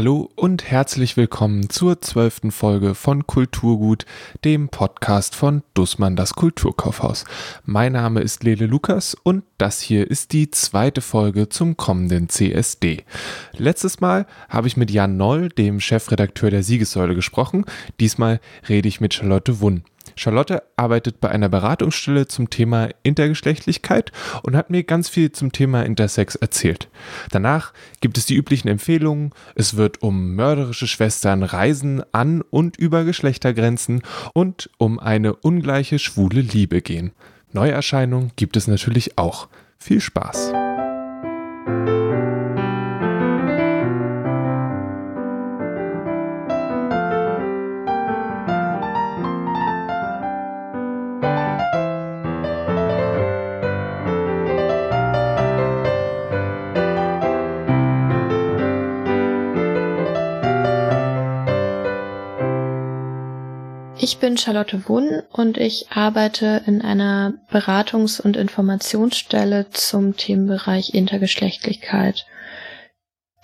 Hallo und herzlich willkommen zur zwölften Folge von Kulturgut, dem Podcast von Dussmann das Kulturkaufhaus. Mein Name ist Lele Lukas und das hier ist die zweite Folge zum kommenden CSD. Letztes Mal habe ich mit Jan Noll, dem Chefredakteur der Siegessäule, gesprochen. Diesmal rede ich mit Charlotte Wunn. Charlotte arbeitet bei einer Beratungsstelle zum Thema Intergeschlechtlichkeit und hat mir ganz viel zum Thema Intersex erzählt. Danach gibt es die üblichen Empfehlungen. Es wird um mörderische Schwestern, Reisen an und über Geschlechtergrenzen und um eine ungleiche schwule Liebe gehen. Neuerscheinungen gibt es natürlich auch. Viel Spaß! Ich bin Charlotte Wunn und ich arbeite in einer Beratungs- und Informationsstelle zum Themenbereich Intergeschlechtlichkeit.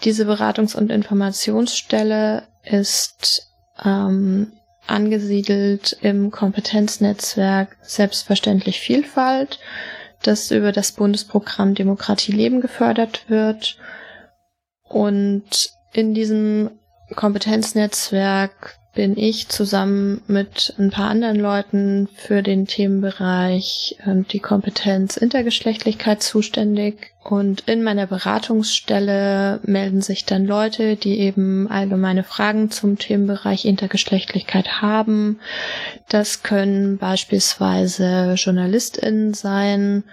Diese Beratungs- und Informationsstelle ist ähm, angesiedelt im Kompetenznetzwerk Selbstverständlich Vielfalt, das über das Bundesprogramm Demokratie Leben gefördert wird. Und in diesem Kompetenznetzwerk bin ich zusammen mit ein paar anderen Leuten für den Themenbereich äh, die Kompetenz Intergeschlechtlichkeit zuständig. Und in meiner Beratungsstelle melden sich dann Leute, die eben allgemeine Fragen zum Themenbereich Intergeschlechtlichkeit haben. Das können beispielsweise JournalistInnen sein,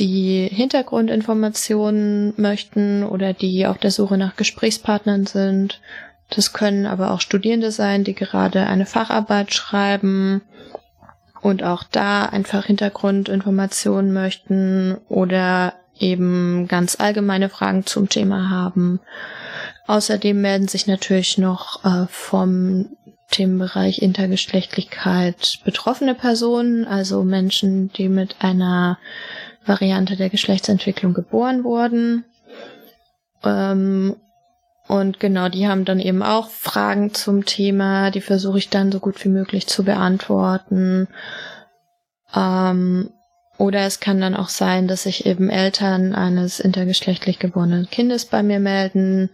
die Hintergrundinformationen möchten oder die auf der Suche nach Gesprächspartnern sind das können aber auch Studierende sein, die gerade eine Facharbeit schreiben und auch da einfach Hintergrundinformationen möchten oder eben ganz allgemeine Fragen zum Thema haben. Außerdem melden sich natürlich noch äh, vom Themenbereich Intergeschlechtlichkeit betroffene Personen, also Menschen, die mit einer Variante der Geschlechtsentwicklung geboren wurden. Ähm, und genau, die haben dann eben auch Fragen zum Thema, die versuche ich dann so gut wie möglich zu beantworten. Ähm, oder es kann dann auch sein, dass sich eben Eltern eines intergeschlechtlich geborenen Kindes bei mir melden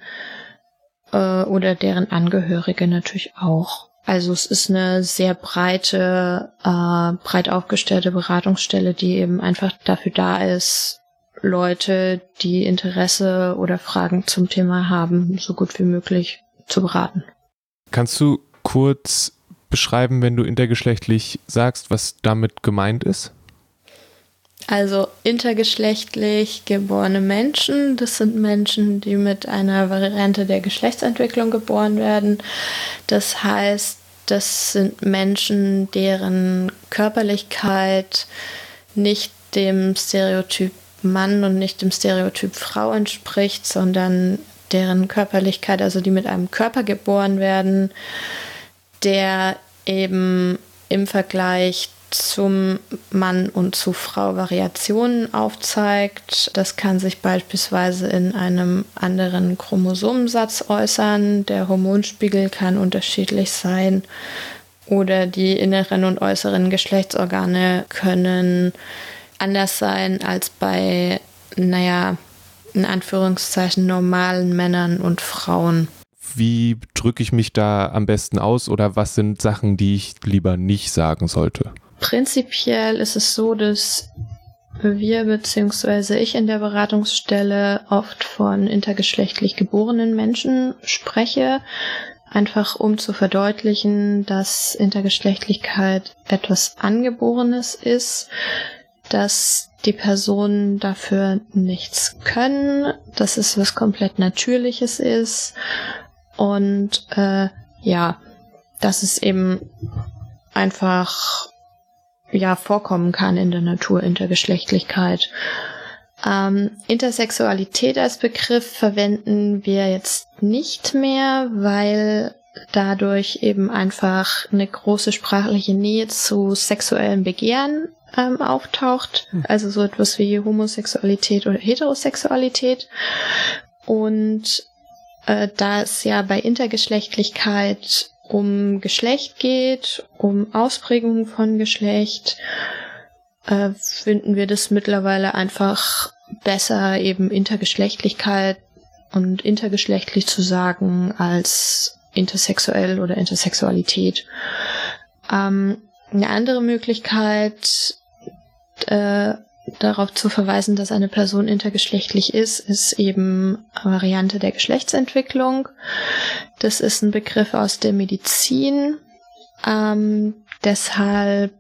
äh, oder deren Angehörige natürlich auch. Also es ist eine sehr breite, äh, breit aufgestellte Beratungsstelle, die eben einfach dafür da ist, Leute, die Interesse oder Fragen zum Thema haben, so gut wie möglich zu beraten. Kannst du kurz beschreiben, wenn du intergeschlechtlich sagst, was damit gemeint ist? Also intergeschlechtlich geborene Menschen, das sind Menschen, die mit einer Variante der Geschlechtsentwicklung geboren werden. Das heißt, das sind Menschen, deren Körperlichkeit nicht dem Stereotyp Mann und nicht dem Stereotyp Frau entspricht, sondern deren Körperlichkeit, also die mit einem Körper geboren werden, der eben im Vergleich zum Mann und zu Frau Variationen aufzeigt. Das kann sich beispielsweise in einem anderen Chromosomensatz äußern. Der Hormonspiegel kann unterschiedlich sein oder die inneren und äußeren Geschlechtsorgane können anders sein als bei, naja, in Anführungszeichen normalen Männern und Frauen. Wie drücke ich mich da am besten aus oder was sind Sachen, die ich lieber nicht sagen sollte? Prinzipiell ist es so, dass wir bzw. ich in der Beratungsstelle oft von intergeschlechtlich geborenen Menschen spreche, einfach um zu verdeutlichen, dass Intergeschlechtlichkeit etwas Angeborenes ist, dass die Personen dafür nichts können, dass es was komplett Natürliches ist und äh, ja, dass es eben einfach ja vorkommen kann in der Natur Intergeschlechtlichkeit. Ähm, Intersexualität als Begriff verwenden wir jetzt nicht mehr, weil dadurch eben einfach eine große sprachliche Nähe zu sexuellem Begehren ähm, auftaucht. Hm. Also so etwas wie Homosexualität oder Heterosexualität. Und äh, da es ja bei Intergeschlechtlichkeit um Geschlecht geht, um Ausprägungen von Geschlecht, äh, finden wir das mittlerweile einfach besser, eben Intergeschlechtlichkeit und intergeschlechtlich zu sagen als intersexuell oder Intersexualität. Ähm, eine andere Möglichkeit, äh, darauf zu verweisen, dass eine Person intergeschlechtlich ist, ist eben Variante der Geschlechtsentwicklung. Das ist ein Begriff aus der Medizin. Ähm, deshalb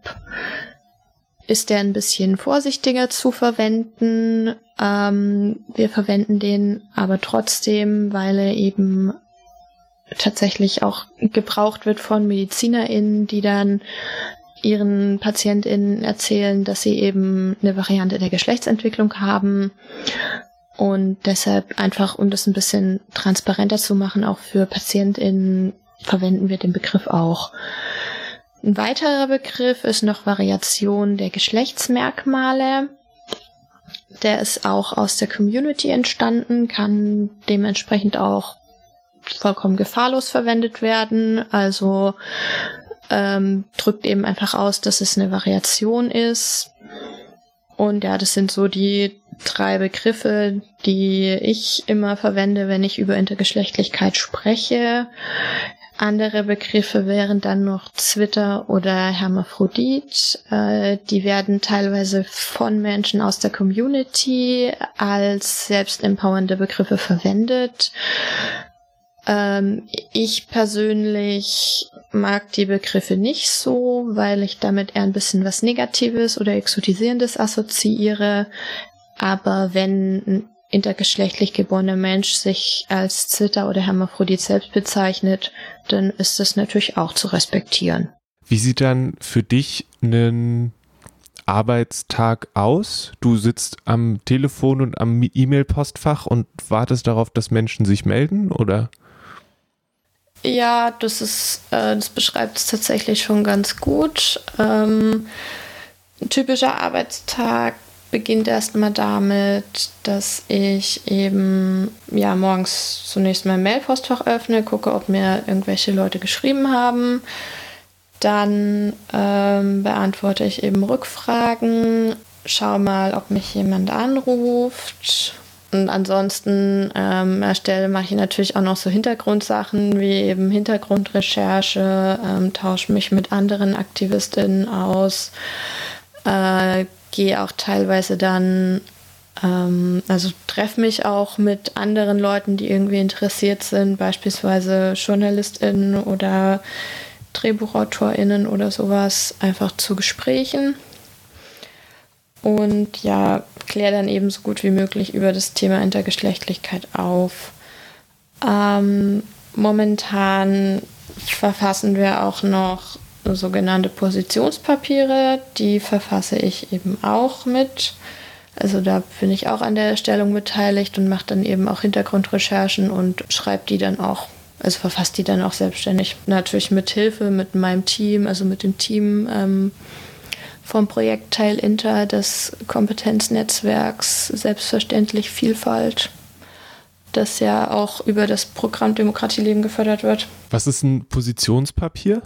ist der ein bisschen vorsichtiger zu verwenden. Ähm, wir verwenden den aber trotzdem, weil er eben tatsächlich auch gebraucht wird von MedizinerInnen, die dann ihren PatientInnen erzählen, dass sie eben eine Variante der Geschlechtsentwicklung haben. Und deshalb einfach, um das ein bisschen transparenter zu machen, auch für PatientInnen verwenden wir den Begriff auch. Ein weiterer Begriff ist noch Variation der Geschlechtsmerkmale. Der ist auch aus der Community entstanden, kann dementsprechend auch vollkommen gefahrlos verwendet werden. Also ähm, drückt eben einfach aus, dass es eine Variation ist. Und ja, das sind so die drei Begriffe, die ich immer verwende, wenn ich über Intergeschlechtlichkeit spreche. Andere Begriffe wären dann noch Zwitter oder Hermaphrodit. Äh, die werden teilweise von Menschen aus der Community als selbstempowernde Begriffe verwendet. Ähm, ich persönlich mag die Begriffe nicht so, weil ich damit eher ein bisschen was Negatives oder Exotisierendes assoziiere. Aber wenn ein intergeschlechtlich geborener Mensch sich als Zwitter oder Hermaphrodit selbst bezeichnet, dann ist das natürlich auch zu respektieren. Wie sieht dann für dich ein Arbeitstag aus? Du sitzt am Telefon und am E-Mail-Postfach und wartest darauf, dass Menschen sich melden, oder? Ja, das ist, äh, das beschreibt es tatsächlich schon ganz gut. Ähm, ein typischer Arbeitstag beginnt erstmal damit, dass ich eben ja morgens zunächst mein Mailpostfach öffne, gucke, ob mir irgendwelche Leute geschrieben haben. Dann ähm, beantworte ich eben Rückfragen, schau mal, ob mich jemand anruft und ansonsten ähm, erstelle, mache ich natürlich auch noch so Hintergrundsachen wie eben Hintergrundrecherche, ähm, tausche mich mit anderen Aktivistinnen aus, äh, gehe auch teilweise dann, ähm, also treffe mich auch mit anderen Leuten, die irgendwie interessiert sind, beispielsweise JournalistInnen oder DrehbuchautorInnen oder sowas, einfach zu Gesprächen. Und ja, kläre dann eben so gut wie möglich über das Thema Intergeschlechtlichkeit auf. Ähm, momentan verfassen wir auch noch sogenannte Positionspapiere, die verfasse ich eben auch mit. Also da bin ich auch an der Erstellung beteiligt und mache dann eben auch Hintergrundrecherchen und schreibe die dann auch, also verfasse die dann auch selbstständig. Natürlich mit Hilfe, mit meinem Team, also mit dem Team. Ähm, vom Projektteil Inter des Kompetenznetzwerks Selbstverständlich Vielfalt, das ja auch über das Programm Demokratieleben gefördert wird. Was ist ein Positionspapier?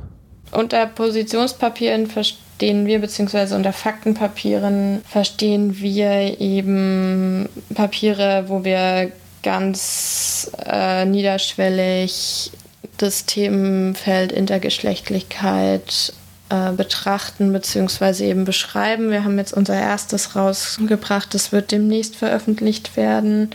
Unter Positionspapieren verstehen wir, beziehungsweise unter Faktenpapieren verstehen wir eben Papiere, wo wir ganz äh, niederschwellig das Themenfeld Intergeschlechtlichkeit äh, betrachten bzw. eben beschreiben. Wir haben jetzt unser erstes rausgebracht, das wird demnächst veröffentlicht werden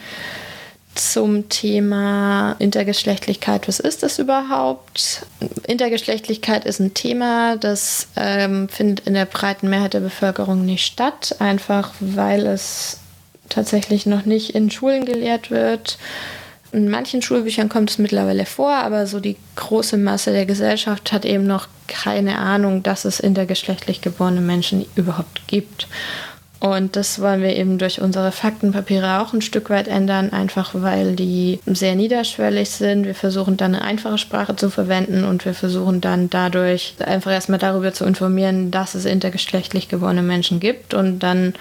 zum Thema Intergeschlechtlichkeit. Was ist das überhaupt? Intergeschlechtlichkeit ist ein Thema, das ähm, findet in der breiten Mehrheit der Bevölkerung nicht statt, einfach weil es tatsächlich noch nicht in Schulen gelehrt wird in manchen Schulbüchern kommt es mittlerweile vor, aber so die große Masse der Gesellschaft hat eben noch keine Ahnung, dass es intergeschlechtlich geborene Menschen überhaupt gibt. Und das wollen wir eben durch unsere Faktenpapiere auch ein Stück weit ändern, einfach weil die sehr niederschwellig sind. Wir versuchen dann eine einfache Sprache zu verwenden und wir versuchen dann dadurch einfach erstmal darüber zu informieren, dass es intergeschlechtlich gewordene Menschen gibt. Und dann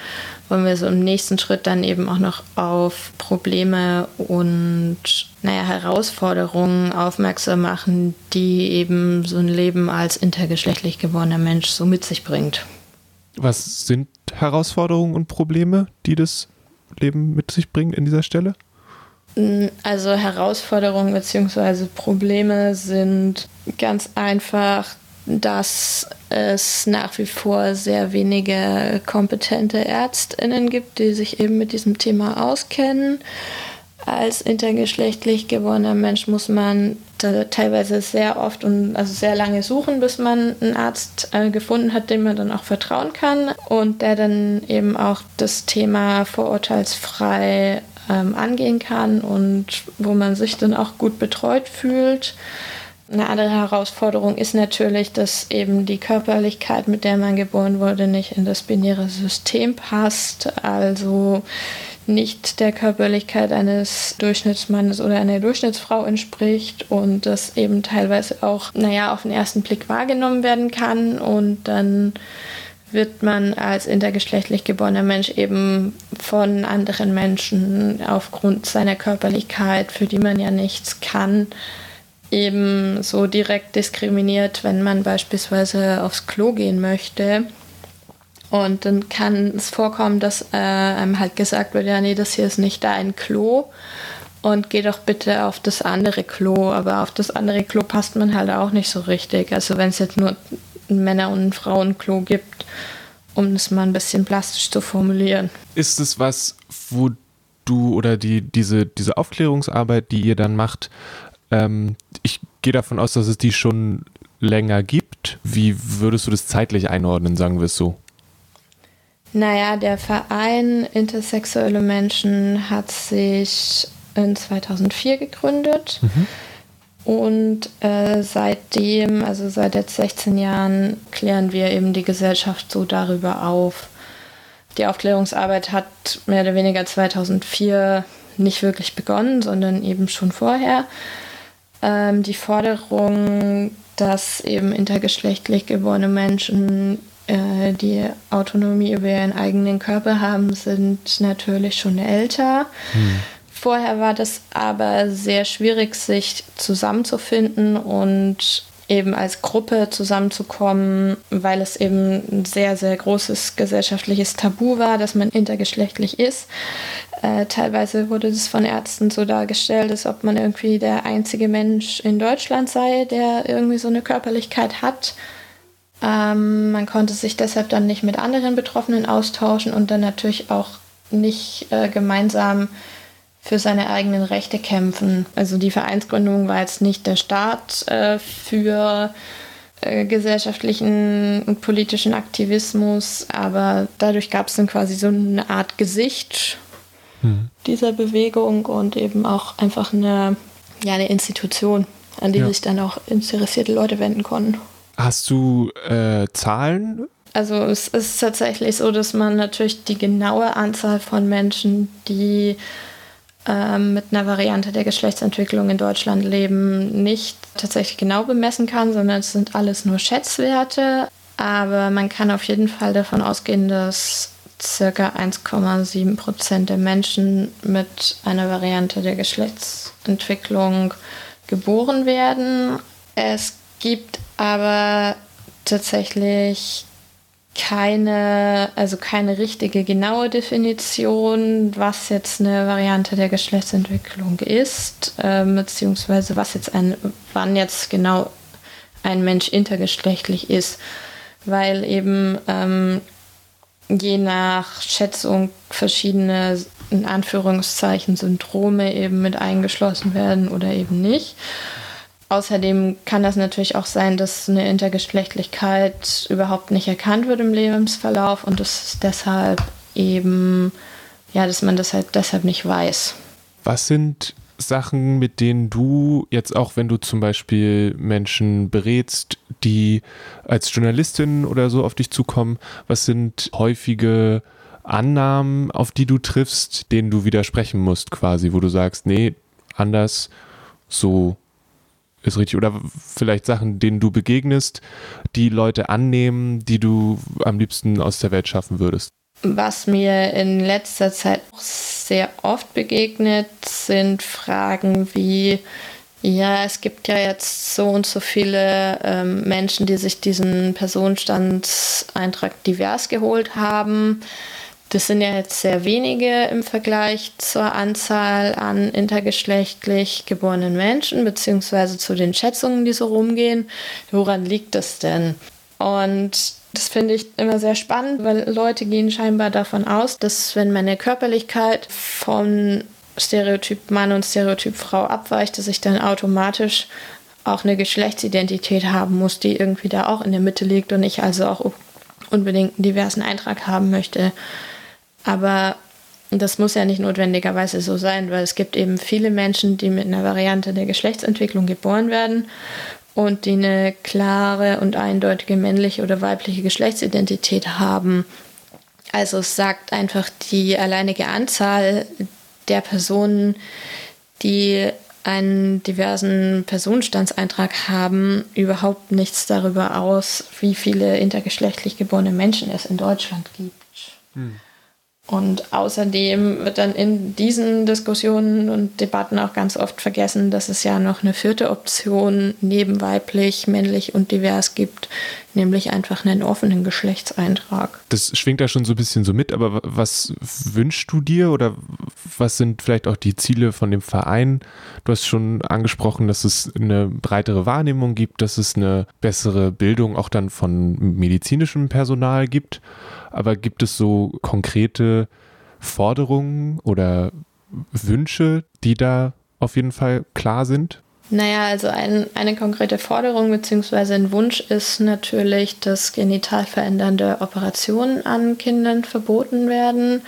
wollen wir so im nächsten Schritt dann eben auch noch auf Probleme und naja, Herausforderungen aufmerksam machen, die eben so ein Leben als intergeschlechtlich gewordener Mensch so mit sich bringt. Was sind Herausforderungen und Probleme, die das Leben mit sich bringt in dieser Stelle? Mm, also Herausforderungen bzw. Probleme sind ganz einfach, dass es nach wie vor sehr wenige kompetente Ärztinnen gibt, die sich eben mit diesem Thema auskennen als intergeschlechtlich geborener Mensch muss man teilweise sehr oft und also sehr lange suchen, bis man einen Arzt äh, gefunden hat, dem man dann auch vertrauen kann und der dann eben auch das Thema vorurteilsfrei ähm, angehen kann und wo man sich dann auch gut betreut fühlt. Eine andere Herausforderung ist natürlich, dass eben die Körperlichkeit, mit der man geboren wurde, nicht in das binäre System passt. Also nicht der Körperlichkeit eines Durchschnittsmannes oder einer Durchschnittsfrau entspricht und das eben teilweise auch, naja, auf den ersten Blick wahrgenommen werden kann. Und dann wird man als intergeschlechtlich geborener Mensch eben von anderen Menschen aufgrund seiner Körperlichkeit, für die man ja nichts kann, eben so direkt diskriminiert, wenn man beispielsweise aufs Klo gehen möchte und dann kann es vorkommen, dass äh, einem halt gesagt wird, ja, nee, das hier ist nicht dein Klo und geh doch bitte auf das andere Klo. Aber auf das andere Klo passt man halt auch nicht so richtig. Also wenn es jetzt nur ein Männer- und ein Frauenklo gibt, um das mal ein bisschen plastisch zu formulieren. Ist es was, wo du oder die, diese, diese Aufklärungsarbeit, die ihr dann macht, ähm, ich gehe davon aus, dass es die schon länger gibt. Wie würdest du das zeitlich einordnen, sagen wir es so? Naja, der Verein Intersexuelle Menschen hat sich in 2004 gegründet. Mhm. Und äh, seitdem, also seit jetzt 16 Jahren, klären wir eben die Gesellschaft so darüber auf. Die Aufklärungsarbeit hat mehr oder weniger 2004 nicht wirklich begonnen, sondern eben schon vorher. Ähm, die Forderung, dass eben intergeschlechtlich geborene Menschen äh, die Autonomie über ihren eigenen Körper haben, sind natürlich schon älter. Hm. Vorher war das aber sehr schwierig, sich zusammenzufinden und eben als Gruppe zusammenzukommen, weil es eben ein sehr, sehr großes gesellschaftliches Tabu war, dass man intergeschlechtlich ist. Äh, teilweise wurde das von Ärzten so dargestellt, als ob man irgendwie der einzige Mensch in Deutschland sei, der irgendwie so eine Körperlichkeit hat. Ähm, man konnte sich deshalb dann nicht mit anderen Betroffenen austauschen und dann natürlich auch nicht äh, gemeinsam für seine eigenen Rechte kämpfen. Also die Vereinsgründung war jetzt nicht der Start äh, für äh, gesellschaftlichen und politischen Aktivismus, aber dadurch gab es dann quasi so eine Art Gesicht hm. dieser Bewegung und eben auch einfach eine, ja, eine Institution, an die ja. sich dann auch interessierte Leute wenden konnten. Hast du äh, Zahlen? Also es ist tatsächlich so, dass man natürlich die genaue Anzahl von Menschen, die ähm, mit einer Variante der Geschlechtsentwicklung in Deutschland leben, nicht tatsächlich genau bemessen kann, sondern es sind alles nur Schätzwerte. Aber man kann auf jeden Fall davon ausgehen, dass circa 1,7 Prozent der Menschen mit einer Variante der Geschlechtsentwicklung geboren werden. Es gibt aber tatsächlich keine, also keine richtige genaue Definition, was jetzt eine Variante der Geschlechtsentwicklung ist, äh, beziehungsweise was jetzt ein, wann jetzt genau ein Mensch intergeschlechtlich ist, weil eben ähm, je nach Schätzung verschiedene in Anführungszeichen Syndrome eben mit eingeschlossen werden oder eben nicht. Außerdem kann das natürlich auch sein, dass eine Intergeschlechtlichkeit überhaupt nicht erkannt wird im Lebensverlauf und das deshalb eben, ja, dass man das halt deshalb nicht weiß. Was sind Sachen, mit denen du jetzt auch, wenn du zum Beispiel Menschen berätst, die als Journalistin oder so auf dich zukommen, was sind häufige Annahmen, auf die du triffst, denen du widersprechen musst, quasi, wo du sagst, nee, anders, so ist richtig. Oder vielleicht Sachen, denen du begegnest, die Leute annehmen, die du am liebsten aus der Welt schaffen würdest. Was mir in letzter Zeit sehr oft begegnet, sind Fragen wie, ja, es gibt ja jetzt so und so viele ähm, Menschen, die sich diesen Personenstandseintrag divers geholt haben. Das sind ja jetzt sehr wenige im Vergleich zur Anzahl an intergeschlechtlich geborenen Menschen, beziehungsweise zu den Schätzungen, die so rumgehen. Woran liegt das denn? Und das finde ich immer sehr spannend, weil Leute gehen scheinbar davon aus, dass wenn meine Körperlichkeit von Stereotyp Mann und Stereotyp Frau abweicht, dass ich dann automatisch auch eine Geschlechtsidentität haben muss, die irgendwie da auch in der Mitte liegt und ich also auch unbedingt einen diversen Eintrag haben möchte. Aber das muss ja nicht notwendigerweise so sein, weil es gibt eben viele Menschen, die mit einer Variante der Geschlechtsentwicklung geboren werden und die eine klare und eindeutige männliche oder weibliche Geschlechtsidentität haben. Also es sagt einfach die alleinige Anzahl der Personen, die einen diversen Personenstandseintrag haben, überhaupt nichts darüber aus, wie viele intergeschlechtlich geborene Menschen es in Deutschland gibt. Hm. Und außerdem wird dann in diesen Diskussionen und Debatten auch ganz oft vergessen, dass es ja noch eine vierte Option neben weiblich, männlich und divers gibt, nämlich einfach einen offenen Geschlechtseintrag. Das schwingt da schon so ein bisschen so mit, aber was wünschst du dir oder was sind vielleicht auch die Ziele von dem Verein? Du hast schon angesprochen, dass es eine breitere Wahrnehmung gibt, dass es eine bessere Bildung auch dann von medizinischem Personal gibt. Aber gibt es so konkrete Forderungen oder Wünsche, die da auf jeden Fall klar sind? Naja, also ein, eine konkrete Forderung bzw. ein Wunsch ist natürlich, dass genital verändernde Operationen an Kindern verboten werden,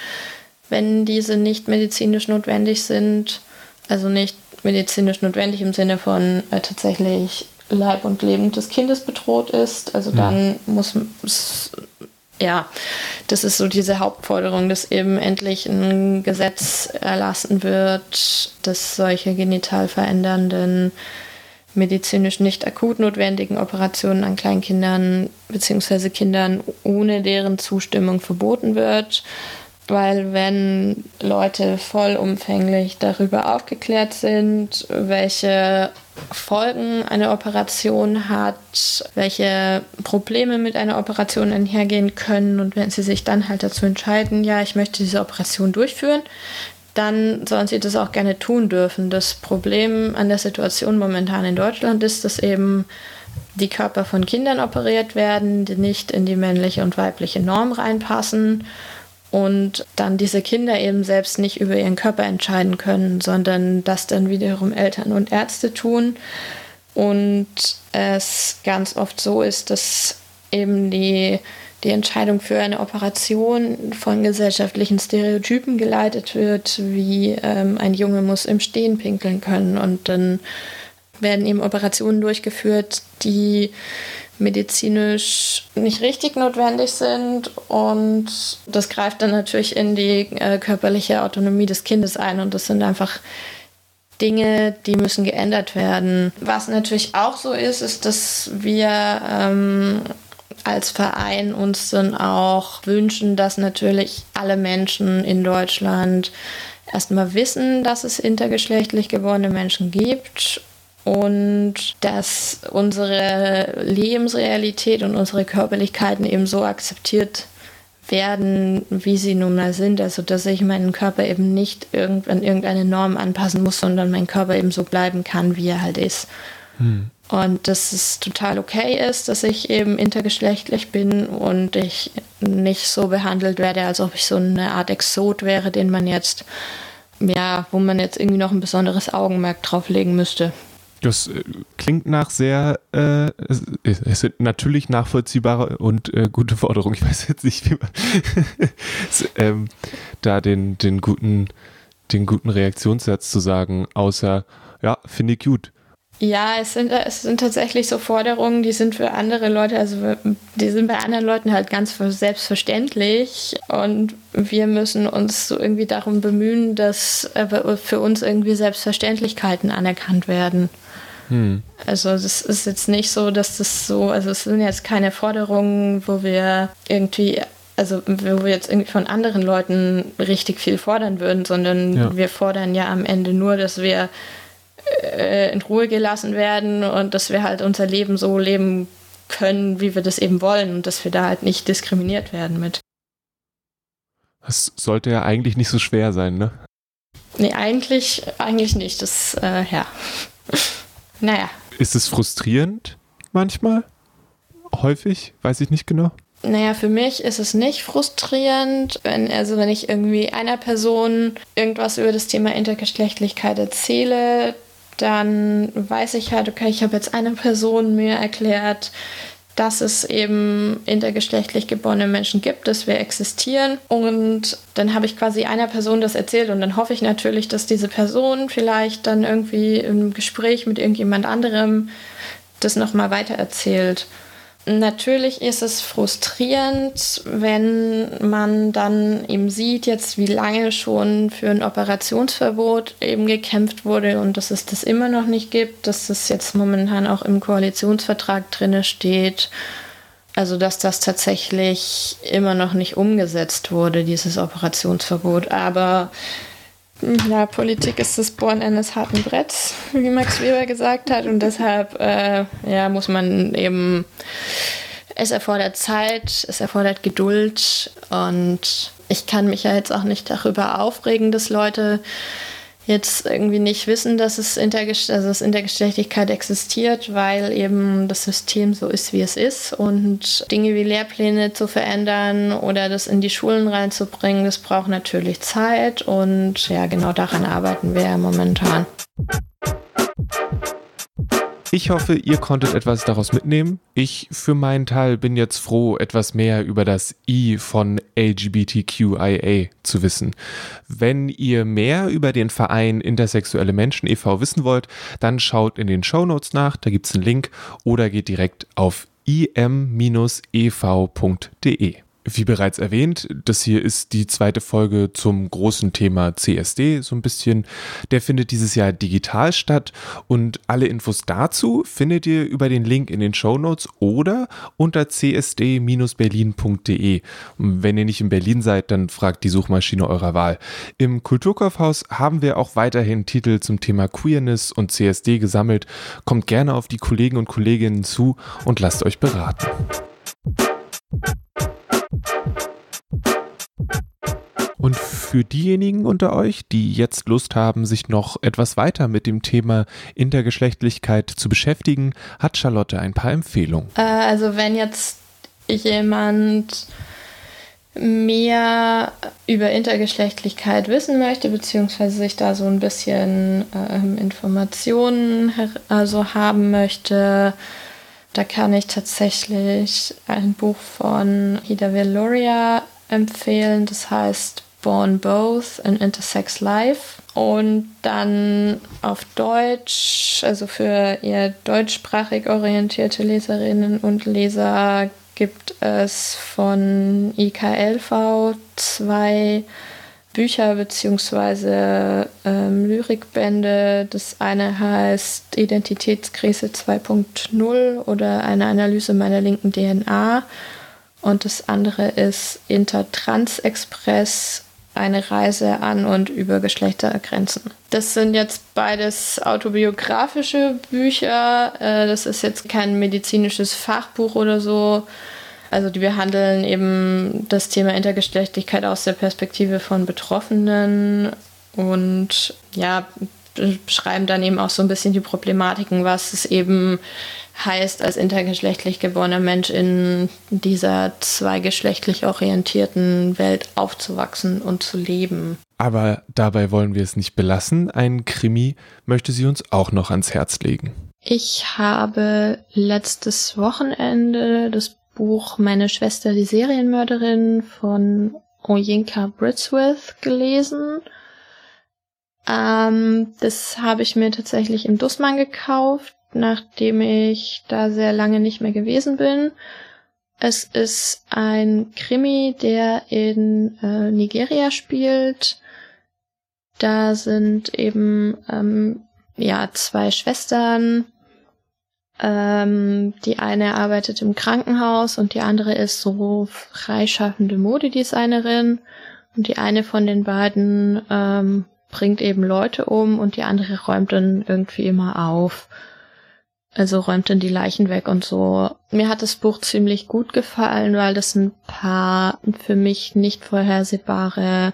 wenn diese nicht medizinisch notwendig sind. Also nicht medizinisch notwendig im Sinne von äh, tatsächlich Leib und Leben des Kindes bedroht ist. Also dann ja. muss ja, das ist so diese Hauptforderung, dass eben endlich ein Gesetz erlassen wird, dass solche genital verändernden, medizinisch nicht akut notwendigen Operationen an Kleinkindern bzw. Kindern ohne deren Zustimmung verboten wird weil wenn Leute vollumfänglich darüber aufgeklärt sind, welche Folgen eine Operation hat, welche Probleme mit einer Operation einhergehen können und wenn sie sich dann halt dazu entscheiden, ja, ich möchte diese Operation durchführen, dann sollen sie das auch gerne tun dürfen. Das Problem an der Situation momentan in Deutschland ist, dass eben die Körper von Kindern operiert werden, die nicht in die männliche und weibliche Norm reinpassen und dann diese Kinder eben selbst nicht über ihren Körper entscheiden können, sondern das dann wiederum Eltern und Ärzte tun. Und es ganz oft so ist, dass eben die, die Entscheidung für eine Operation von gesellschaftlichen Stereotypen geleitet wird, wie ähm, ein Junge muss im Stehen pinkeln können. Und dann werden eben Operationen durchgeführt, die medizinisch nicht richtig notwendig sind. Und das greift dann natürlich in die äh, körperliche Autonomie des Kindes ein. Und das sind einfach Dinge, die müssen geändert werden. Was natürlich auch so ist, ist, dass wir ähm, als Verein uns dann auch wünschen, dass natürlich alle Menschen in Deutschland erstmal wissen, dass es intergeschlechtlich geborene Menschen gibt und dass unsere Lebensrealität und unsere Körperlichkeiten eben so akzeptiert werden, wie sie nun mal sind. Also dass ich meinen Körper eben nicht irgend an irgendeine Norm anpassen muss, sondern mein Körper eben so bleiben kann, wie er halt ist. Hm. Und dass es total okay ist, dass ich eben intergeschlechtlich bin und ich nicht so behandelt werde, als ob ich so eine Art Exot wäre, den man jetzt, ja, wo man jetzt irgendwie noch ein besonderes Augenmerk drauflegen müsste. Das äh, klingt nach sehr, äh, es, es sind natürlich nachvollziehbare und äh, gute Forderungen. Ich weiß jetzt nicht, wie man ähm, da den, den, guten, den guten Reaktionssatz zu sagen, außer, ja, finde ich gut. Ja, es sind, es sind tatsächlich so Forderungen, die sind für andere Leute, also die sind bei anderen Leuten halt ganz selbstverständlich und wir müssen uns so irgendwie darum bemühen, dass für uns irgendwie Selbstverständlichkeiten anerkannt werden. Hm. Also es ist jetzt nicht so, dass das so, also es sind jetzt keine Forderungen, wo wir irgendwie also wo wir jetzt irgendwie von anderen Leuten richtig viel fordern würden, sondern ja. wir fordern ja am Ende nur, dass wir äh, in Ruhe gelassen werden und dass wir halt unser Leben so leben können, wie wir das eben wollen und dass wir da halt nicht diskriminiert werden mit. Das sollte ja eigentlich nicht so schwer sein, ne? Nee, eigentlich, eigentlich nicht. Das, äh, ja. Naja. Ist es frustrierend manchmal? Häufig? Weiß ich nicht genau. Naja, für mich ist es nicht frustrierend, wenn, also wenn ich irgendwie einer Person irgendwas über das Thema Intergeschlechtlichkeit erzähle, dann weiß ich halt, okay, ich habe jetzt eine Person mir erklärt, dass es eben intergeschlechtlich geborene Menschen gibt, dass wir existieren. Und dann habe ich quasi einer Person das erzählt und dann hoffe ich natürlich, dass diese Person vielleicht dann irgendwie im Gespräch mit irgendjemand anderem das nochmal weitererzählt. Natürlich ist es frustrierend, wenn man dann eben sieht, jetzt wie lange schon für ein Operationsverbot eben gekämpft wurde und dass es das immer noch nicht gibt, dass es jetzt momentan auch im Koalitionsvertrag drinne steht. Also dass das tatsächlich immer noch nicht umgesetzt wurde, dieses Operationsverbot. Aber ja, Politik ist das Bohren eines harten Bretts, wie Max Weber gesagt hat. Und deshalb äh, ja, muss man eben, es erfordert Zeit, es erfordert Geduld. Und ich kann mich ja jetzt auch nicht darüber aufregen, dass Leute jetzt irgendwie nicht wissen, dass es Intergesch also dass Intergeschlechtlichkeit existiert, weil eben das System so ist, wie es ist. Und Dinge wie Lehrpläne zu verändern oder das in die Schulen reinzubringen, das braucht natürlich Zeit. Und ja, genau daran arbeiten wir ja momentan. Ich hoffe, ihr konntet etwas daraus mitnehmen. Ich für meinen Teil bin jetzt froh, etwas mehr über das I von LGBTQIA zu wissen. Wenn ihr mehr über den Verein Intersexuelle Menschen e.V. wissen wollt, dann schaut in den Show Notes nach, da gibt es einen Link oder geht direkt auf im-ev.de. Wie bereits erwähnt, das hier ist die zweite Folge zum großen Thema CSD, so ein bisschen. Der findet dieses Jahr digital statt und alle Infos dazu findet ihr über den Link in den Show Notes oder unter csd-berlin.de. Wenn ihr nicht in Berlin seid, dann fragt die Suchmaschine eurer Wahl. Im Kulturkaufhaus haben wir auch weiterhin Titel zum Thema Queerness und CSD gesammelt. Kommt gerne auf die Kollegen und Kolleginnen zu und lasst euch beraten. Und für diejenigen unter euch, die jetzt Lust haben, sich noch etwas weiter mit dem Thema Intergeschlechtlichkeit zu beschäftigen, hat Charlotte ein paar Empfehlungen. Äh, also wenn jetzt jemand mehr über Intergeschlechtlichkeit wissen möchte, beziehungsweise sich da so ein bisschen ähm, Informationen also haben möchte, da kann ich tatsächlich ein Buch von Ida Veloria empfehlen. Das heißt Born Both an Intersex Life. Und dann auf Deutsch, also für eher deutschsprachig orientierte Leserinnen und Leser, gibt es von IKLV zwei Bücher bzw. Ähm, Lyrikbände. Das eine heißt Identitätskrise 2.0 oder eine Analyse meiner linken DNA. Und das andere ist Intertrans Express, eine Reise an und über Geschlechtergrenzen. Das sind jetzt beides autobiografische Bücher. Äh, das ist jetzt kein medizinisches Fachbuch oder so. Also die behandeln eben das Thema Intergeschlechtlichkeit aus der Perspektive von Betroffenen und ja, beschreiben dann eben auch so ein bisschen die Problematiken, was es eben heißt, als intergeschlechtlich geborener Mensch in dieser zweigeschlechtlich orientierten Welt aufzuwachsen und zu leben. Aber dabei wollen wir es nicht belassen. Ein Krimi möchte sie uns auch noch ans Herz legen. Ich habe letztes Wochenende das Buch Meine Schwester die Serienmörderin von Oyinka Britsworth gelesen. Ähm, das habe ich mir tatsächlich im Dussmann gekauft, nachdem ich da sehr lange nicht mehr gewesen bin. Es ist ein Krimi, der in äh, Nigeria spielt. Da sind eben ähm, ja zwei Schwestern. Ähm, die eine arbeitet im Krankenhaus und die andere ist so freischaffende Modedesignerin. Und die eine von den beiden ähm, bringt eben Leute um und die andere räumt dann irgendwie immer auf. Also räumt dann die Leichen weg und so. Mir hat das Buch ziemlich gut gefallen, weil das ein paar für mich nicht vorhersehbare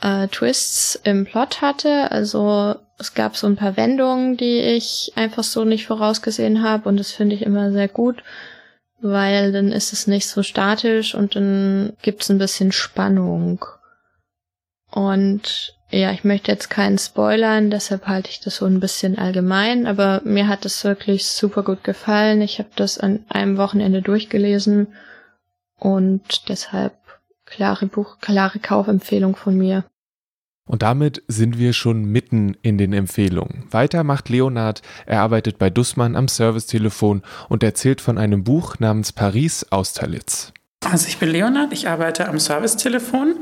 äh, Twists im Plot hatte. Also es gab so ein paar Wendungen, die ich einfach so nicht vorausgesehen habe und das finde ich immer sehr gut, weil dann ist es nicht so statisch und dann gibt es ein bisschen Spannung. Und ja, ich möchte jetzt keinen spoilern, deshalb halte ich das so ein bisschen allgemein, aber mir hat es wirklich super gut gefallen. Ich habe das an einem Wochenende durchgelesen und deshalb klare Buch, klare Kaufempfehlung von mir. Und damit sind wir schon mitten in den Empfehlungen. Weiter macht Leonard, er arbeitet bei Dussmann am Servicetelefon und erzählt von einem Buch namens Paris Austerlitz. Also ich bin Leonard, ich arbeite am Servicetelefon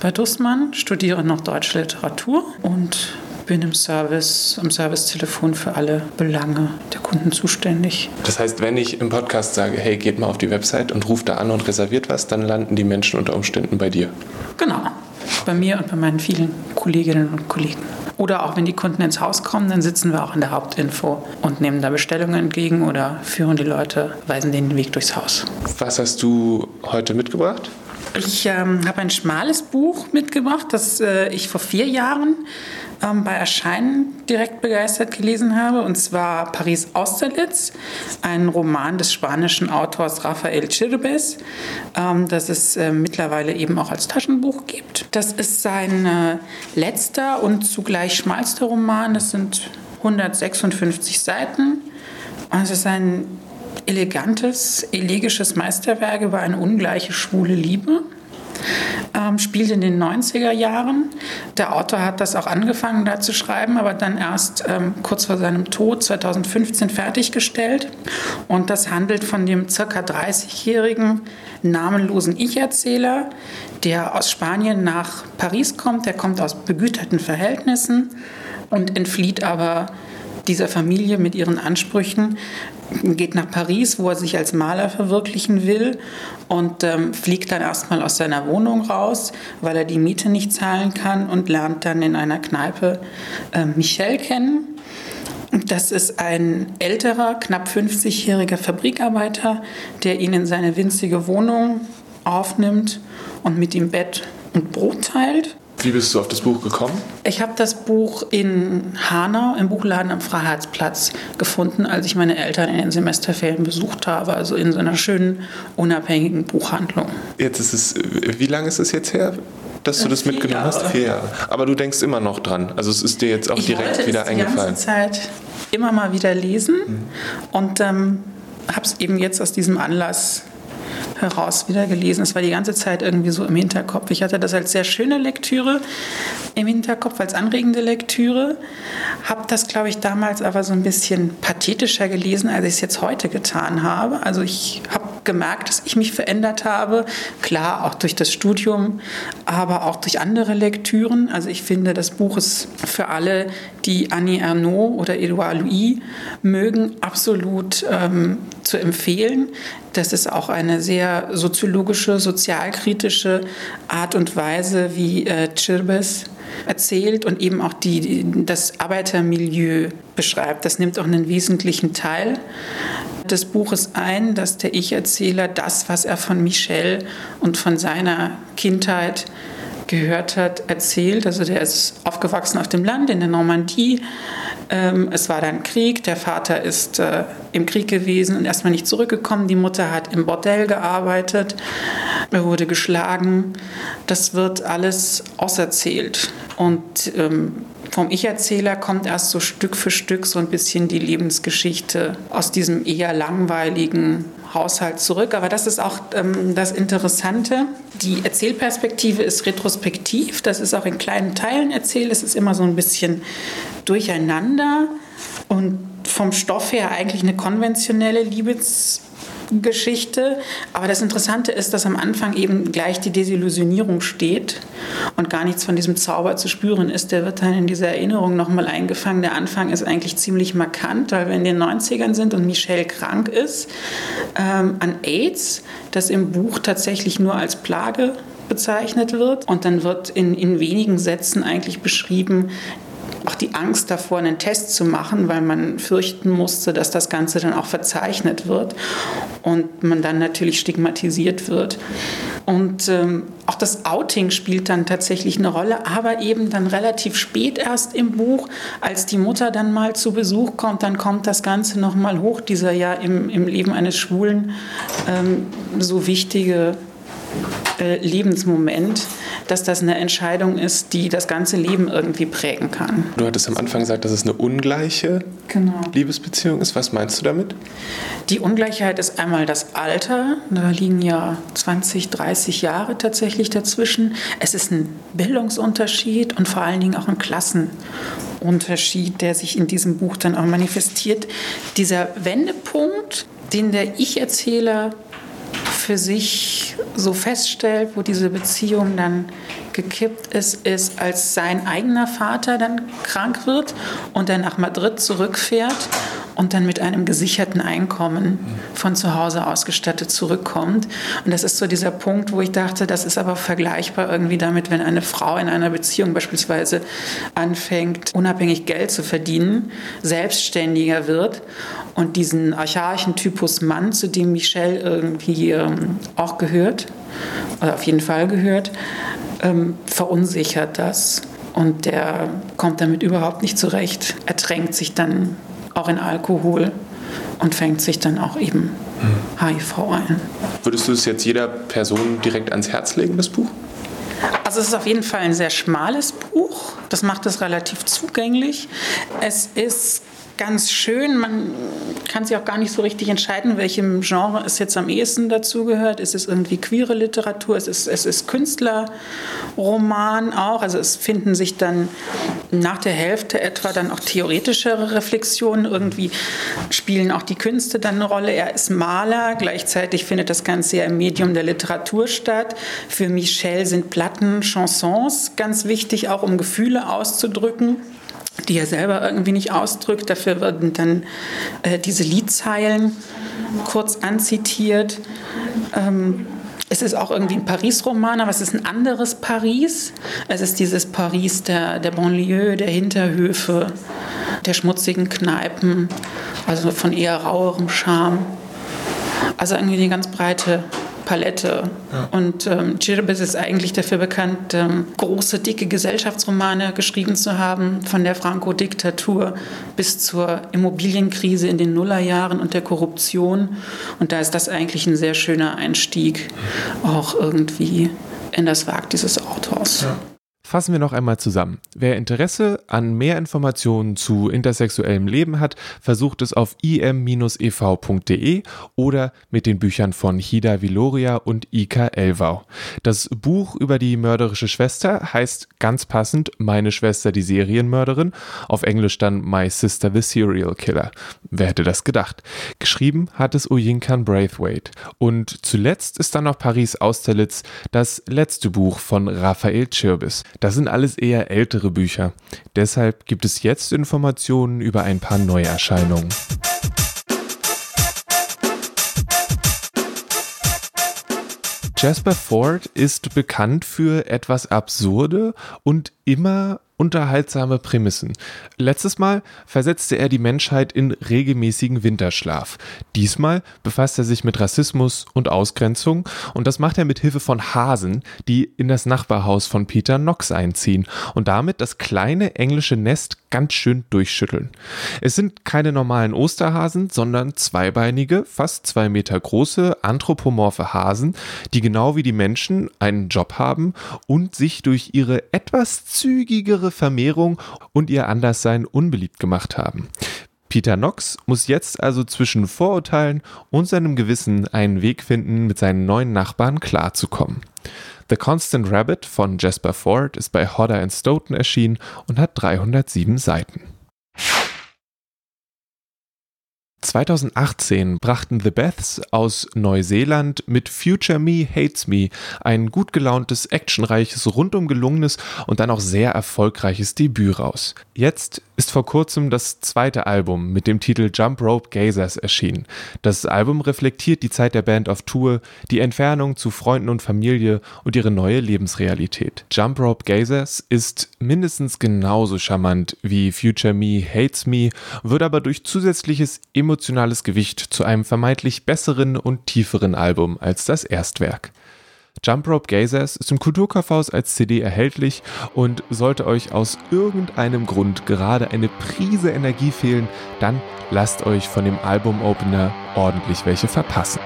bei Dussmann, studiere noch deutsche Literatur und bin im Service, am Servicetelefon für alle Belange der Kunden zuständig. Das heißt, wenn ich im Podcast sage, hey, geht mal auf die Website und ruft da an und reserviert was, dann landen die Menschen unter Umständen bei dir. Genau, bei mir und bei meinen vielen Kolleginnen und Kollegen. Oder auch wenn die Kunden ins Haus kommen, dann sitzen wir auch in der Hauptinfo und nehmen da Bestellungen entgegen oder führen die Leute, weisen den Weg durchs Haus. Was hast du heute mitgebracht? Ich ähm, habe ein schmales Buch mitgebracht, das äh, ich vor vier Jahren ähm, bei Erscheinen direkt begeistert gelesen habe, und zwar Paris Austerlitz, ein Roman des spanischen Autors Rafael Chirbes, ähm, das es äh, mittlerweile eben auch als Taschenbuch gibt. Das ist sein äh, letzter und zugleich schmalster Roman. Das sind 156 Seiten. es ist ein elegantes, elegisches Meisterwerk über eine ungleiche schwule Liebe ähm, spielt in den 90er Jahren. Der Autor hat das auch angefangen da zu schreiben, aber dann erst ähm, kurz vor seinem Tod 2015 fertiggestellt. Und das handelt von dem circa 30-jährigen namenlosen Ich-Erzähler, der aus Spanien nach Paris kommt. Der kommt aus begüterten Verhältnissen und entflieht aber dieser Familie mit ihren Ansprüchen, geht nach Paris, wo er sich als Maler verwirklichen will und ähm, fliegt dann erstmal aus seiner Wohnung raus, weil er die Miete nicht zahlen kann und lernt dann in einer Kneipe äh, Michel kennen. Das ist ein älterer, knapp 50-jähriger Fabrikarbeiter, der ihn in seine winzige Wohnung aufnimmt und mit ihm Bett und Brot teilt. Wie bist du auf das Buch gekommen? Ich habe das Buch in Hanau im Buchladen am Freiheitsplatz gefunden, als ich meine Eltern in den Semesterferien besucht habe, also in so einer schönen, unabhängigen Buchhandlung. Jetzt ist es, wie lange ist es jetzt her? dass du das mitgenommen Jahre. hast? Vier Jahre. Aber du denkst immer noch dran. Also es ist dir jetzt auch ich direkt wieder eingefallen. Ich die ganze Zeit immer mal wieder lesen mhm. und ähm, habe es eben jetzt aus diesem Anlass heraus wieder gelesen. Es war die ganze Zeit irgendwie so im Hinterkopf. Ich hatte das als sehr schöne Lektüre im Hinterkopf, als anregende Lektüre. Habe das, glaube ich, damals aber so ein bisschen pathetischer gelesen, als ich es jetzt heute getan habe. Also ich habe gemerkt, dass ich mich verändert habe. Klar, auch durch das Studium, aber auch durch andere Lektüren. Also ich finde, das Buch ist für alle, die Annie Ernaux oder Edouard Louis mögen, absolut ähm, zu empfehlen. Das ist auch eine sehr soziologische, sozialkritische Art und Weise, wie äh, Chirbes erzählt und eben auch die, das Arbeitermilieu beschreibt. Das nimmt auch einen wesentlichen Teil des Buches ein, dass der Ich-Erzähler das, was er von Michel und von seiner Kindheit gehört hat, erzählt. Also der ist aufgewachsen auf dem Land in der Normandie. Ähm, es war dann Krieg. Der Vater ist äh, im Krieg gewesen und erstmal nicht zurückgekommen. Die Mutter hat im Bordell gearbeitet. Er wurde geschlagen. Das wird alles auserzählt. Und ähm, vom Ich-Erzähler kommt erst so Stück für Stück so ein bisschen die Lebensgeschichte aus diesem eher langweiligen Haushalt zurück. Aber das ist auch ähm, das Interessante. Die Erzählperspektive ist retrospektiv. Das ist auch in kleinen Teilen erzählt. Es ist immer so ein bisschen durcheinander und vom Stoff her eigentlich eine konventionelle Liebes Geschichte. Aber das Interessante ist, dass am Anfang eben gleich die Desillusionierung steht und gar nichts von diesem Zauber zu spüren ist. Der wird dann in dieser Erinnerung nochmal eingefangen. Der Anfang ist eigentlich ziemlich markant, weil wir in den 90ern sind und Michelle krank ist ähm, an AIDS, das im Buch tatsächlich nur als Plage bezeichnet wird. Und dann wird in, in wenigen Sätzen eigentlich beschrieben, auch die Angst davor, einen Test zu machen, weil man fürchten musste, dass das Ganze dann auch verzeichnet wird und man dann natürlich stigmatisiert wird. Und ähm, auch das Outing spielt dann tatsächlich eine Rolle, aber eben dann relativ spät erst im Buch, als die Mutter dann mal zu Besuch kommt, dann kommt das Ganze nochmal hoch, dieser ja im, im Leben eines Schwulen ähm, so wichtige äh, Lebensmoment, dass das eine Entscheidung ist, die das ganze Leben irgendwie prägen kann. Du hattest am Anfang gesagt, dass es eine ungleiche genau. Liebesbeziehung ist. Was meinst du damit? Die Ungleichheit ist einmal das Alter. Da liegen ja 20, 30 Jahre tatsächlich dazwischen. Es ist ein Bildungsunterschied und vor allen Dingen auch ein Klassenunterschied, der sich in diesem Buch dann auch manifestiert. Dieser Wendepunkt, den der Ich-Erzähler für sich so feststellt, wo diese Beziehung dann gekippt ist, ist, als sein eigener Vater dann krank wird und er nach Madrid zurückfährt und dann mit einem gesicherten Einkommen von zu Hause ausgestattet zurückkommt. Und das ist so dieser Punkt, wo ich dachte, das ist aber vergleichbar irgendwie damit, wenn eine Frau in einer Beziehung beispielsweise anfängt, unabhängig Geld zu verdienen, selbstständiger wird und diesen archaischen Typus Mann, zu dem Michelle irgendwie ähm, auch gehört, oder auf jeden Fall gehört, ähm, verunsichert das. Und der kommt damit überhaupt nicht zurecht. Er drängt sich dann auch in Alkohol und fängt sich dann auch eben HIV ein. Würdest du es jetzt jeder Person direkt ans Herz legen, das Buch? Also es ist auf jeden Fall ein sehr schmales Buch. Das macht es relativ zugänglich. Es ist ganz schön. Man kann sich auch gar nicht so richtig entscheiden, welchem Genre es jetzt am ehesten dazugehört. Ist es irgendwie queere Literatur? Es ist, es ist Künstlerroman auch. Also es finden sich dann nach der Hälfte etwa dann auch theoretischere Reflexionen. Irgendwie spielen auch die Künste dann eine Rolle. Er ist Maler. Gleichzeitig findet das Ganze ja im Medium der Literatur statt. Für Michel sind Platten, Chansons ganz wichtig, auch um Gefühle auszudrücken die er selber irgendwie nicht ausdrückt. Dafür werden dann äh, diese Liedzeilen kurz anzitiert. Ähm, es ist auch irgendwie ein Paris-Roman, aber es ist ein anderes Paris. Es ist dieses Paris der, der Banlieue, der Hinterhöfe, der schmutzigen Kneipen, also von eher rauerem Charme. Also irgendwie eine ganz breite Palette. Ja. Und ähm, Chirbis ist eigentlich dafür bekannt, ähm, große, dicke Gesellschaftsromane geschrieben zu haben, von der Franco-Diktatur bis zur Immobilienkrise in den Nullerjahren und der Korruption. Und da ist das eigentlich ein sehr schöner Einstieg, auch irgendwie in das Werk dieses Autors. Ja. Fassen wir noch einmal zusammen. Wer Interesse an mehr Informationen zu intersexuellem Leben hat, versucht es auf im-ev.de oder mit den Büchern von Hida Viloria und Ika Elvau. Das Buch über die mörderische Schwester heißt ganz passend Meine Schwester die Serienmörderin, auf Englisch dann My Sister the Serial Killer. Wer hätte das gedacht? Geschrieben hat es Oyinkan Braithwaite. Und zuletzt ist dann noch Paris Austerlitz, das letzte Buch von Raphael Chirbis. Das sind alles eher ältere Bücher. Deshalb gibt es jetzt Informationen über ein paar Neuerscheinungen. Jasper Ford ist bekannt für etwas absurde und immer unterhaltsame Prämissen. Letztes Mal versetzte er die Menschheit in regelmäßigen Winterschlaf. Diesmal befasst er sich mit Rassismus und Ausgrenzung und das macht er mit Hilfe von Hasen, die in das Nachbarhaus von Peter Knox einziehen und damit das kleine englische Nest ganz schön durchschütteln. Es sind keine normalen Osterhasen, sondern zweibeinige, fast zwei Meter große, anthropomorphe Hasen, die genau wie die Menschen einen Job haben und sich durch ihre etwas zügigere Vermehrung und ihr Anderssein unbeliebt gemacht haben. Peter Knox muss jetzt also zwischen Vorurteilen und seinem Gewissen einen Weg finden, mit seinen neuen Nachbarn klarzukommen. The Constant Rabbit von Jasper Ford ist bei Hodder Stoughton erschienen und hat 307 Seiten. 2018 brachten The Beths aus Neuseeland mit Future Me Hates Me ein gut gelauntes, actionreiches, rundum gelungenes und dann auch sehr erfolgreiches Debüt raus. Jetzt ist vor kurzem das zweite Album mit dem Titel Jump Rope Gazers erschienen. Das Album reflektiert die Zeit der Band auf Tour, die Entfernung zu Freunden und Familie und ihre neue Lebensrealität. Jump Rope Gazers ist mindestens genauso charmant wie Future Me Hates Me, wird aber durch zusätzliches emotionales Gewicht zu einem vermeintlich besseren und tieferen Album als das Erstwerk. Jump Rope Gazers ist im Kulturkaufhaus als CD erhältlich und sollte euch aus irgendeinem Grund gerade eine Prise Energie fehlen, dann lasst euch von dem Album-Opener ordentlich welche verpassen.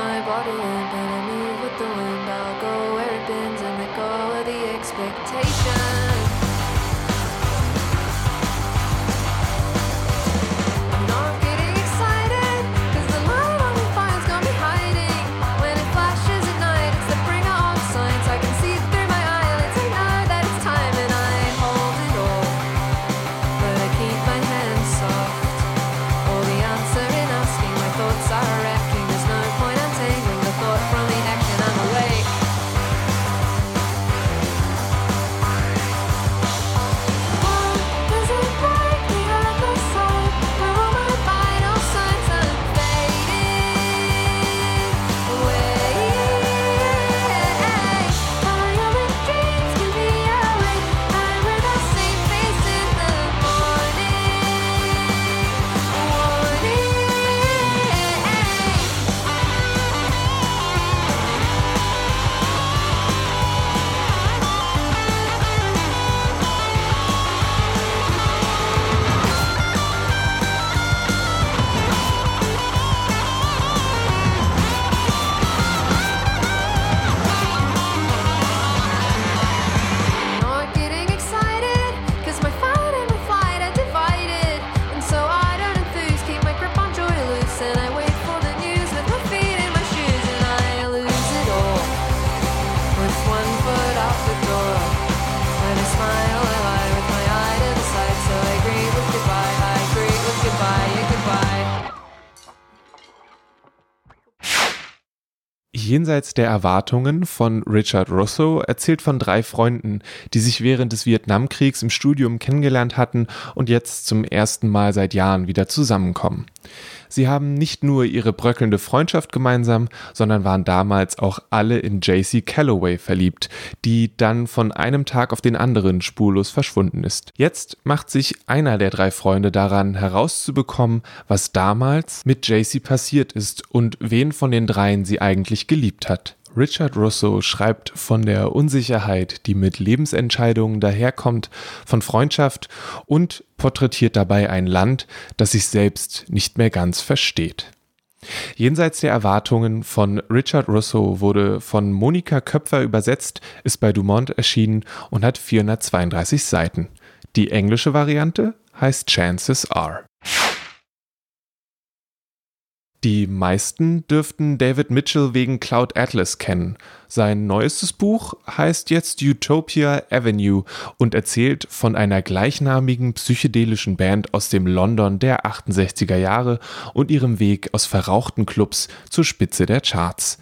my body and then I move with the wind. I'll go where it bends and let go of the expectations. Jenseits der Erwartungen von Richard Russo erzählt von drei Freunden, die sich während des Vietnamkriegs im Studium kennengelernt hatten und jetzt zum ersten Mal seit Jahren wieder zusammenkommen. Sie haben nicht nur ihre bröckelnde Freundschaft gemeinsam, sondern waren damals auch alle in JC Calloway verliebt, die dann von einem Tag auf den anderen spurlos verschwunden ist. Jetzt macht sich einer der drei Freunde daran, herauszubekommen, was damals mit JC passiert ist und wen von den dreien sie eigentlich geliebt hat. Richard Russo schreibt von der Unsicherheit, die mit Lebensentscheidungen daherkommt, von Freundschaft und porträtiert dabei ein Land, das sich selbst nicht mehr ganz versteht. Jenseits der Erwartungen von Richard Russo wurde von Monika Köpfer übersetzt, ist bei Dumont erschienen und hat 432 Seiten. Die englische Variante heißt Chances Are. Die meisten dürften David Mitchell wegen Cloud Atlas kennen. Sein neuestes Buch heißt jetzt Utopia Avenue und erzählt von einer gleichnamigen psychedelischen Band aus dem London der 68er Jahre und ihrem Weg aus verrauchten Clubs zur Spitze der Charts.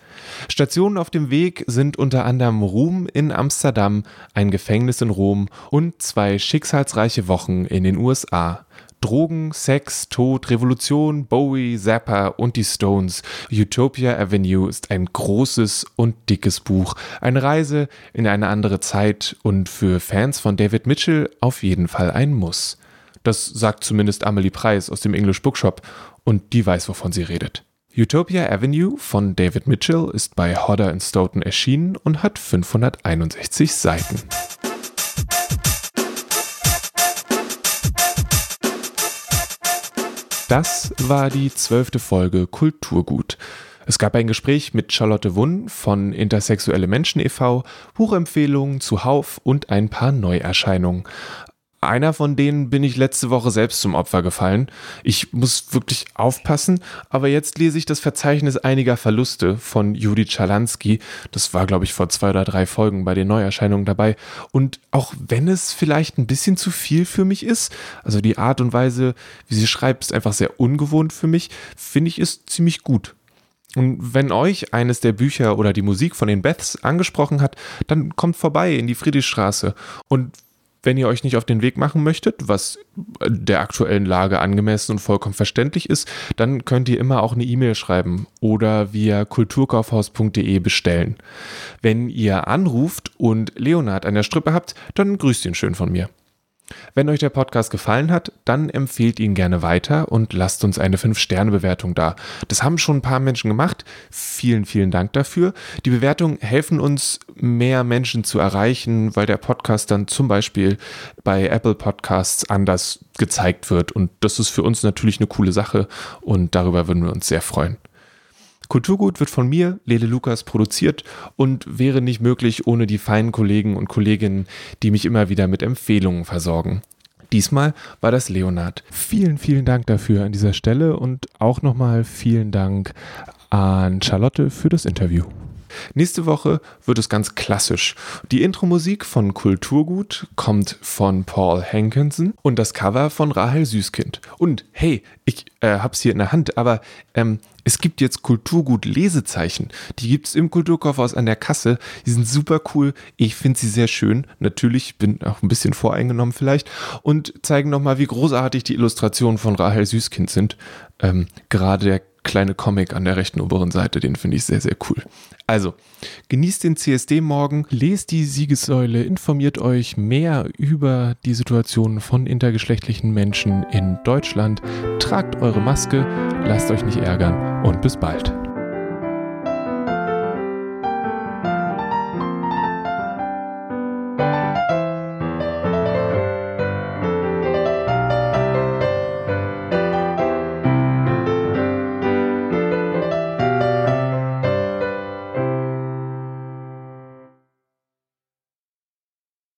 Stationen auf dem Weg sind unter anderem Ruhm in Amsterdam, ein Gefängnis in Rom und zwei schicksalsreiche Wochen in den USA. Drogen, Sex, Tod, Revolution, Bowie, Zappa und die Stones. Utopia Avenue ist ein großes und dickes Buch. Eine Reise in eine andere Zeit und für Fans von David Mitchell auf jeden Fall ein Muss. Das sagt zumindest Amelie Price aus dem English Bookshop und die weiß, wovon sie redet. Utopia Avenue von David Mitchell ist bei Hodder Stoughton erschienen und hat 561 Seiten. Das war die zwölfte Folge Kulturgut. Es gab ein Gespräch mit Charlotte Wunn von Intersexuelle Menschen e.V., Buchempfehlungen zu Hauf und ein paar Neuerscheinungen. Einer von denen bin ich letzte Woche selbst zum Opfer gefallen. Ich muss wirklich aufpassen, aber jetzt lese ich das Verzeichnis einiger Verluste von Judith Schalansky. Das war, glaube ich, vor zwei oder drei Folgen bei den Neuerscheinungen dabei. Und auch wenn es vielleicht ein bisschen zu viel für mich ist, also die Art und Weise, wie sie schreibt, ist einfach sehr ungewohnt für mich, finde ich es ziemlich gut. Und wenn euch eines der Bücher oder die Musik von den Beths angesprochen hat, dann kommt vorbei in die Friedrichstraße. Und wenn ihr euch nicht auf den Weg machen möchtet, was der aktuellen Lage angemessen und vollkommen verständlich ist, dann könnt ihr immer auch eine E-Mail schreiben oder via kulturkaufhaus.de bestellen. Wenn ihr anruft und Leonard an der Strippe habt, dann grüßt ihn schön von mir. Wenn euch der Podcast gefallen hat, dann empfehlt ihn gerne weiter und lasst uns eine 5-Sterne-Bewertung da. Das haben schon ein paar Menschen gemacht. Vielen, vielen Dank dafür. Die Bewertungen helfen uns, mehr Menschen zu erreichen, weil der Podcast dann zum Beispiel bei Apple Podcasts anders gezeigt wird. Und das ist für uns natürlich eine coole Sache und darüber würden wir uns sehr freuen. Kulturgut wird von mir, Lele Lukas, produziert und wäre nicht möglich ohne die feinen Kollegen und Kolleginnen, die mich immer wieder mit Empfehlungen versorgen. Diesmal war das Leonard. Vielen, vielen Dank dafür an dieser Stelle und auch nochmal vielen Dank an Charlotte für das Interview. Nächste Woche wird es ganz klassisch. Die Intro-Musik von Kulturgut kommt von Paul Hankinson und das Cover von Rahel Süßkind. Und hey, ich äh, hab's hier in der Hand, aber ähm, es gibt jetzt Kulturgut-Lesezeichen. Die gibt es im Kulturkaufhaus an der Kasse. Die sind super cool. Ich finde sie sehr schön. Natürlich bin auch ein bisschen voreingenommen vielleicht. Und zeigen nochmal, wie großartig die Illustrationen von Rahel Süßkind sind. Ähm, gerade der kleine Comic an der rechten oberen Seite, den finde ich sehr, sehr cool. Also, genießt den CSD morgen, lest die Siegessäule, informiert euch mehr über die Situation von intergeschlechtlichen Menschen in Deutschland, tragt eure Maske, lasst euch nicht ärgern und bis bald.